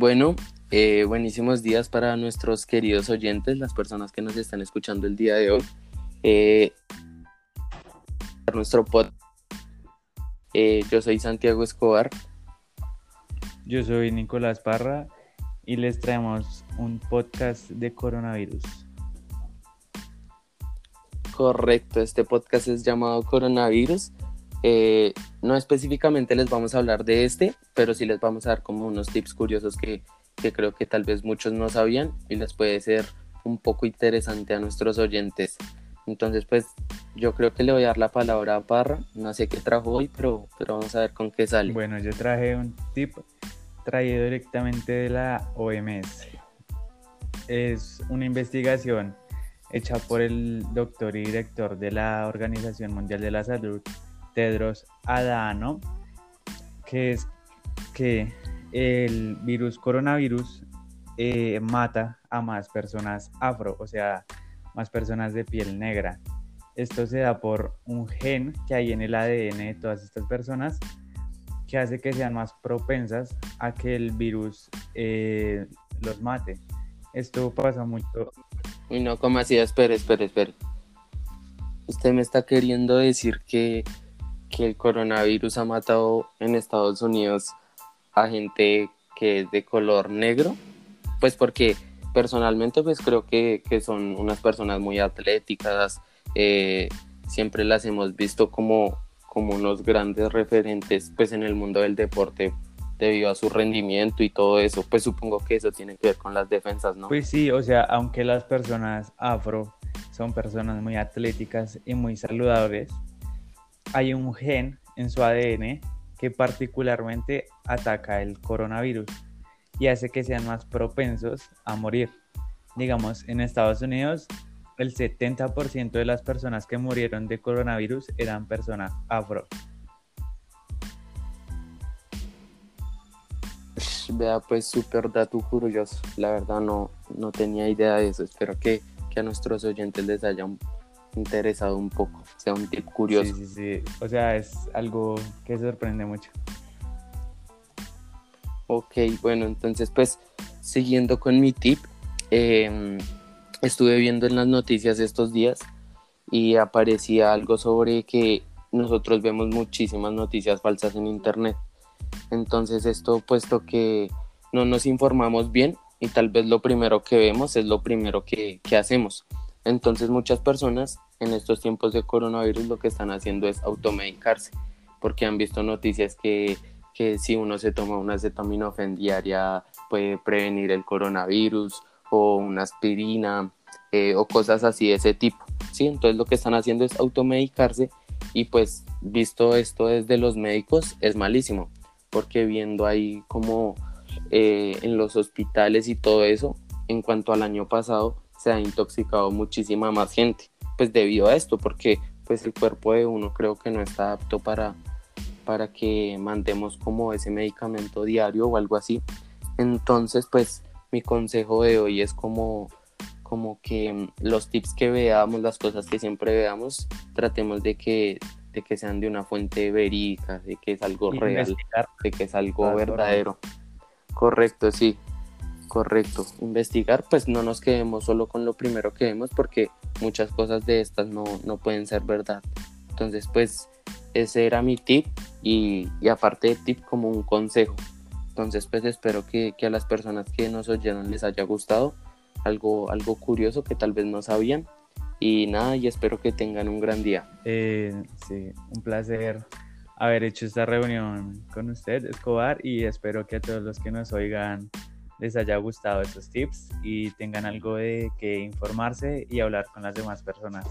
Bueno, eh, buenísimos días para nuestros queridos oyentes, las personas que nos están escuchando el día de hoy. Eh, nuestro pod. Eh, yo soy Santiago Escobar. Yo soy Nicolás Parra y les traemos un podcast de coronavirus. Correcto, este podcast es llamado Coronavirus. Eh, no específicamente les vamos a hablar de este, pero sí les vamos a dar como unos tips curiosos que, que creo que tal vez muchos no sabían y les puede ser un poco interesante a nuestros oyentes. Entonces, pues yo creo que le voy a dar la palabra a Parra. No sé qué trajo hoy, pero, pero vamos a ver con qué sale. Bueno, yo traje un tip traído directamente de la OMS. Es una investigación hecha por el doctor y director de la Organización Mundial de la Salud, Tedros Adhanom, que es que el virus coronavirus eh, mata a más personas afro, o sea, más personas de piel negra. Esto se da por un gen que hay en el ADN de todas estas personas que hace que sean más propensas a que el virus eh, los mate. Esto pasa mucho. Uy, no, ¿cómo así? Espere, espere. Usted me está queriendo decir que, que el coronavirus ha matado en Estados Unidos a gente que es de color negro. Pues porque personalmente pues creo que, que son unas personas muy atléticas. Eh, siempre las hemos visto como, como unos grandes referentes pues en el mundo del deporte debido a su rendimiento y todo eso, pues supongo que eso tiene que ver con las defensas, ¿no? Pues sí, o sea, aunque las personas afro son personas muy atléticas y muy saludables, hay un gen en su ADN que particularmente ataca el coronavirus y hace que sean más propensos a morir. Digamos, en Estados Unidos, el 70% de las personas que murieron de coronavirus eran personas afro. Vea, pues súper dato curioso. La verdad no, no tenía idea de eso. Espero que, que a nuestros oyentes les haya interesado un poco. Sea un tip curioso. Sí, sí, sí. O sea, es algo que sorprende mucho. Ok, bueno, entonces pues siguiendo con mi tip, eh, estuve viendo en las noticias estos días y aparecía algo sobre que nosotros vemos muchísimas noticias falsas en internet. Entonces esto puesto que no nos informamos bien y tal vez lo primero que vemos es lo primero que, que hacemos. Entonces muchas personas en estos tiempos de coronavirus lo que están haciendo es automedicarse porque han visto noticias que, que si uno se toma una acetaminofén diaria puede prevenir el coronavirus o una aspirina eh, o cosas así de ese tipo. ¿sí? Entonces lo que están haciendo es automedicarse y pues visto esto desde los médicos es malísimo porque viendo ahí como eh, en los hospitales y todo eso, en cuanto al año pasado, se ha intoxicado muchísima más gente, pues debido a esto, porque pues el cuerpo de uno creo que no está apto para, para que mandemos como ese medicamento diario o algo así. Entonces, pues mi consejo de hoy es como como que los tips que veamos, las cosas que siempre veamos, tratemos de que, de que sean de una fuente verídica, de que es algo real, de que es algo verdadero. Correcto, sí, correcto. Investigar, pues no nos quedemos solo con lo primero que vemos porque muchas cosas de estas no, no pueden ser verdad. Entonces, pues ese era mi tip y, y aparte de tip como un consejo. Entonces, pues espero que, que a las personas que nos oyeron les haya gustado algo, algo curioso que tal vez no sabían. Y nada, y espero que tengan un gran día. Eh, sí, un placer haber hecho esta reunión con usted, Escobar, y espero que a todos los que nos oigan les haya gustado estos tips y tengan algo de que informarse y hablar con las demás personas.